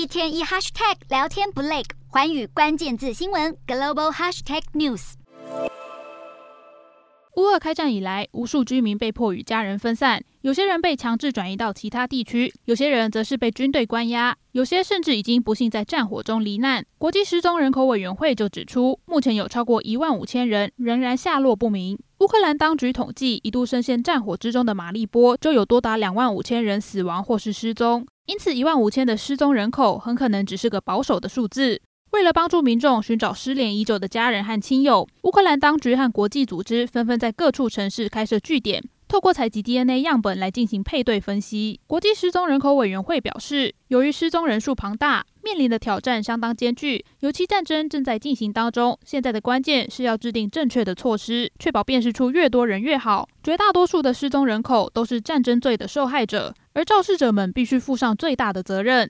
一天一 hashtag 聊天不累，环宇关键字新闻 global hashtag news。乌俄开战以来，无数居民被迫与家人分散，有些人被强制转移到其他地区，有些人则是被军队关押，有些甚至已经不幸在战火中罹难。国际失踪人口委员会就指出，目前有超过一万五千人仍然下落不明。乌克兰当局统计，一度深陷战火之中的马利波就有多达两万五千人死亡或是失踪，因此一万五千的失踪人口很可能只是个保守的数字。为了帮助民众寻找失联已久的家人和亲友，乌克兰当局和国际组织纷纷在各处城市开设据点，透过采集 DNA 样本来进行配对分析。国际失踪人口委员会表示，由于失踪人数庞大，面临的挑战相当艰巨，尤其战争正在进行当中。现在的关键是要制定正确的措施，确保辨识出越多人越好。绝大多数的失踪人口都是战争罪的受害者，而肇事者们必须负上最大的责任。